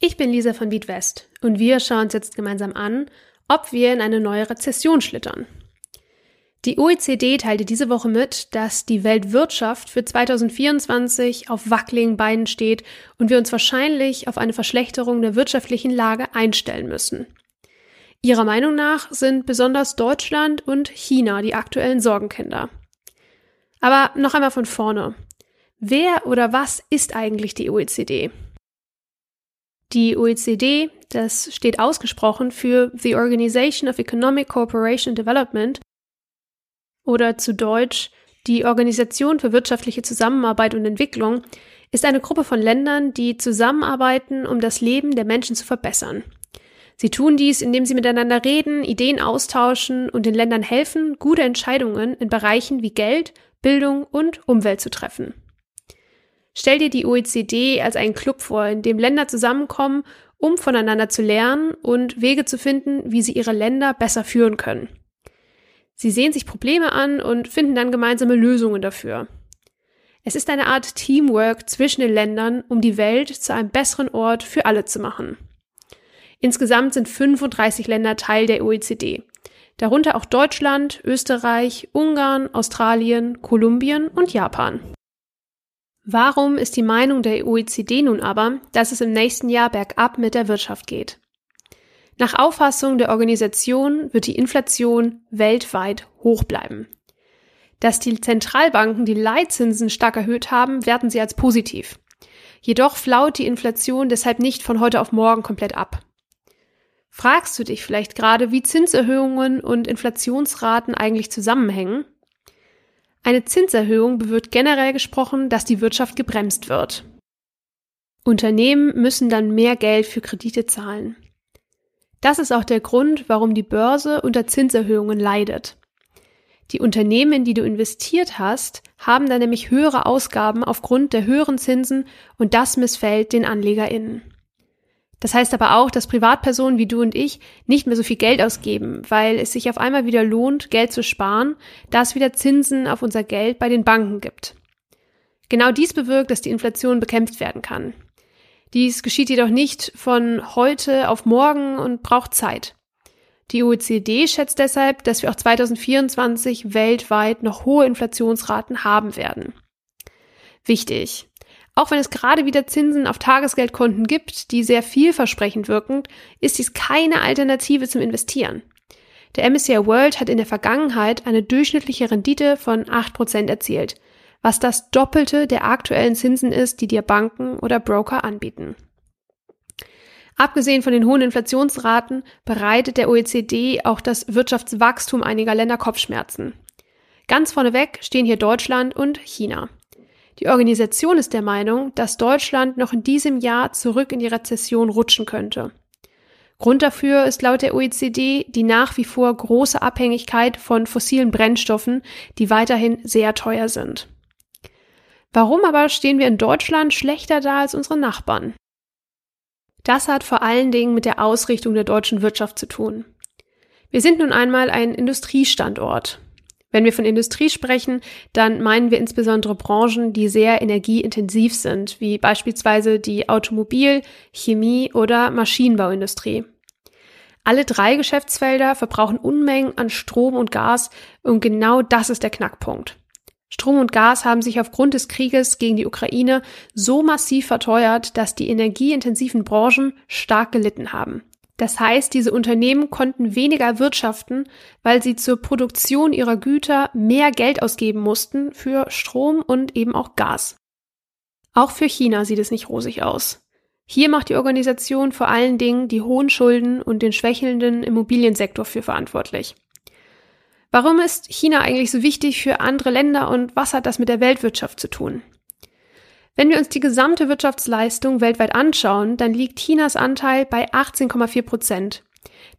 Ich bin Lisa von Beatwest und wir schauen uns jetzt gemeinsam an, ob wir in eine neue Rezession schlittern. Die OECD teilte diese Woche mit, dass die Weltwirtschaft für 2024 auf wackeligen Beinen steht und wir uns wahrscheinlich auf eine Verschlechterung der wirtschaftlichen Lage einstellen müssen. Ihrer Meinung nach sind besonders Deutschland und China die aktuellen Sorgenkinder. Aber noch einmal von vorne. Wer oder was ist eigentlich die OECD? Die OECD, das steht ausgesprochen für The Organization of Economic Cooperation and Development oder zu Deutsch die Organisation für wirtschaftliche Zusammenarbeit und Entwicklung, ist eine Gruppe von Ländern, die zusammenarbeiten, um das Leben der Menschen zu verbessern. Sie tun dies, indem sie miteinander reden, Ideen austauschen und den Ländern helfen, gute Entscheidungen in Bereichen wie Geld, Bildung und Umwelt zu treffen. Stell dir die OECD als einen Club vor, in dem Länder zusammenkommen, um voneinander zu lernen und Wege zu finden, wie sie ihre Länder besser führen können. Sie sehen sich Probleme an und finden dann gemeinsame Lösungen dafür. Es ist eine Art Teamwork zwischen den Ländern, um die Welt zu einem besseren Ort für alle zu machen. Insgesamt sind 35 Länder Teil der OECD, darunter auch Deutschland, Österreich, Ungarn, Australien, Kolumbien und Japan. Warum ist die Meinung der OECD nun aber, dass es im nächsten Jahr bergab mit der Wirtschaft geht? Nach Auffassung der Organisation wird die Inflation weltweit hoch bleiben. Dass die Zentralbanken die Leitzinsen stark erhöht haben, werten sie als positiv. Jedoch flaut die Inflation deshalb nicht von heute auf morgen komplett ab. Fragst du dich vielleicht gerade, wie Zinserhöhungen und Inflationsraten eigentlich zusammenhängen? Eine Zinserhöhung bewirkt generell gesprochen, dass die Wirtschaft gebremst wird. Unternehmen müssen dann mehr Geld für Kredite zahlen. Das ist auch der Grund, warum die Börse unter Zinserhöhungen leidet. Die Unternehmen, in die du investiert hast, haben dann nämlich höhere Ausgaben aufgrund der höheren Zinsen und das missfällt den AnlegerInnen. Das heißt aber auch, dass Privatpersonen wie du und ich nicht mehr so viel Geld ausgeben, weil es sich auf einmal wieder lohnt, Geld zu sparen, da es wieder Zinsen auf unser Geld bei den Banken gibt. Genau dies bewirkt, dass die Inflation bekämpft werden kann. Dies geschieht jedoch nicht von heute auf morgen und braucht Zeit. Die OECD schätzt deshalb, dass wir auch 2024 weltweit noch hohe Inflationsraten haben werden. Wichtig. Auch wenn es gerade wieder Zinsen auf Tagesgeldkonten gibt, die sehr vielversprechend wirken, ist dies keine Alternative zum Investieren. Der MSCI World hat in der Vergangenheit eine durchschnittliche Rendite von 8% erzielt, was das Doppelte der aktuellen Zinsen ist, die dir Banken oder Broker anbieten. Abgesehen von den hohen Inflationsraten bereitet der OECD auch das Wirtschaftswachstum einiger Länder Kopfschmerzen. Ganz vorneweg stehen hier Deutschland und China. Die Organisation ist der Meinung, dass Deutschland noch in diesem Jahr zurück in die Rezession rutschen könnte. Grund dafür ist laut der OECD die nach wie vor große Abhängigkeit von fossilen Brennstoffen, die weiterhin sehr teuer sind. Warum aber stehen wir in Deutschland schlechter da als unsere Nachbarn? Das hat vor allen Dingen mit der Ausrichtung der deutschen Wirtschaft zu tun. Wir sind nun einmal ein Industriestandort. Wenn wir von Industrie sprechen, dann meinen wir insbesondere Branchen, die sehr energieintensiv sind, wie beispielsweise die Automobil-, Chemie- oder Maschinenbauindustrie. Alle drei Geschäftsfelder verbrauchen Unmengen an Strom und Gas und genau das ist der Knackpunkt. Strom und Gas haben sich aufgrund des Krieges gegen die Ukraine so massiv verteuert, dass die energieintensiven Branchen stark gelitten haben. Das heißt, diese Unternehmen konnten weniger wirtschaften, weil sie zur Produktion ihrer Güter mehr Geld ausgeben mussten für Strom und eben auch Gas. Auch für China sieht es nicht rosig aus. Hier macht die Organisation vor allen Dingen die hohen Schulden und den schwächelnden Immobiliensektor für verantwortlich. Warum ist China eigentlich so wichtig für andere Länder und was hat das mit der Weltwirtschaft zu tun? Wenn wir uns die gesamte Wirtschaftsleistung weltweit anschauen, dann liegt Chinas Anteil bei 18,4 Prozent.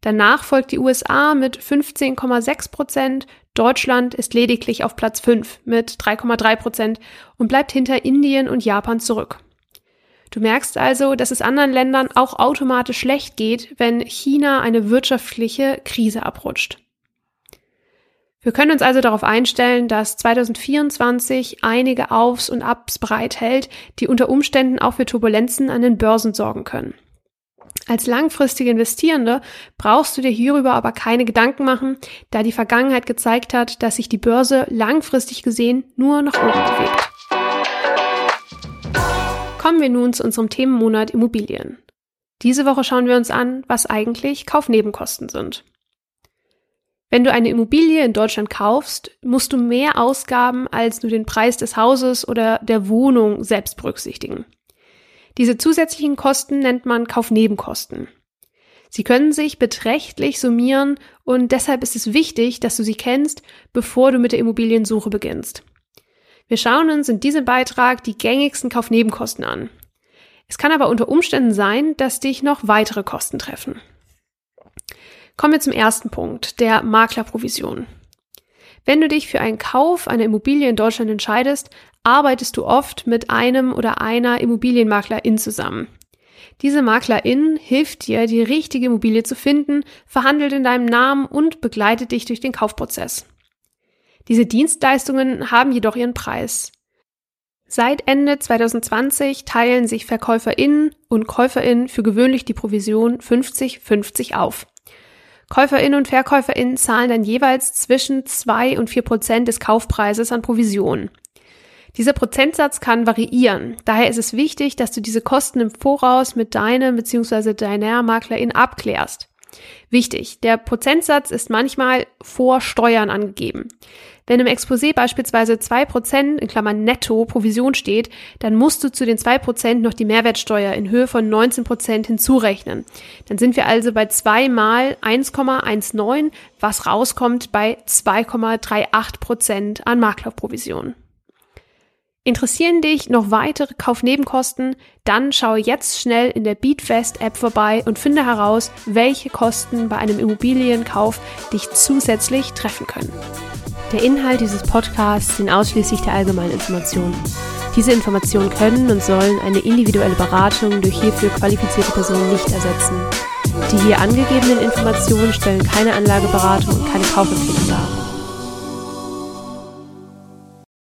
Danach folgt die USA mit 15,6 Prozent, Deutschland ist lediglich auf Platz 5 mit 3,3 Prozent und bleibt hinter Indien und Japan zurück. Du merkst also, dass es anderen Ländern auch automatisch schlecht geht, wenn China eine wirtschaftliche Krise abrutscht. Wir können uns also darauf einstellen, dass 2024 einige Aufs und Abs bereithält, die unter Umständen auch für Turbulenzen an den Börsen sorgen können. Als langfristige Investierende brauchst du dir hierüber aber keine Gedanken machen, da die Vergangenheit gezeigt hat, dass sich die Börse langfristig gesehen nur nach oben bewegt. Kommen wir nun zu unserem Themenmonat Immobilien. Diese Woche schauen wir uns an, was eigentlich Kaufnebenkosten sind. Wenn du eine Immobilie in Deutschland kaufst, musst du mehr Ausgaben als nur den Preis des Hauses oder der Wohnung selbst berücksichtigen. Diese zusätzlichen Kosten nennt man Kaufnebenkosten. Sie können sich beträchtlich summieren und deshalb ist es wichtig, dass du sie kennst, bevor du mit der Immobiliensuche beginnst. Wir schauen uns in diesem Beitrag die gängigsten Kaufnebenkosten an. Es kann aber unter Umständen sein, dass dich noch weitere Kosten treffen. Kommen wir zum ersten Punkt, der Maklerprovision. Wenn du dich für einen Kauf einer Immobilie in Deutschland entscheidest, arbeitest du oft mit einem oder einer Immobilienmaklerin zusammen. Diese Maklerin hilft dir, die richtige Immobilie zu finden, verhandelt in deinem Namen und begleitet dich durch den Kaufprozess. Diese Dienstleistungen haben jedoch ihren Preis. Seit Ende 2020 teilen sich VerkäuferInnen und KäuferInnen für gewöhnlich die Provision 50-50 auf. KäuferInnen und VerkäuferInnen zahlen dann jeweils zwischen 2 und 4 Prozent des Kaufpreises an Provisionen. Dieser Prozentsatz kann variieren. Daher ist es wichtig, dass du diese Kosten im Voraus mit deinem bzw. deiner Maklerin abklärst. Wichtig, der Prozentsatz ist manchmal vor Steuern angegeben. Wenn im Exposé beispielsweise 2% in Klammern netto Provision steht, dann musst du zu den 2% noch die Mehrwertsteuer in Höhe von 19% hinzurechnen. Dann sind wir also bei 2 mal 1,19, was rauskommt bei 2,38% an Maklerprovision. Interessieren dich noch weitere Kaufnebenkosten? Dann schaue jetzt schnell in der Beatfest-App vorbei und finde heraus, welche Kosten bei einem Immobilienkauf dich zusätzlich treffen können. Der Inhalt dieses Podcasts sind ausschließlich der allgemeinen Informationen. Diese Informationen können und sollen eine individuelle Beratung durch hierfür qualifizierte Personen nicht ersetzen. Die hier angegebenen Informationen stellen keine Anlageberatung und keine Kaufempfehlung dar.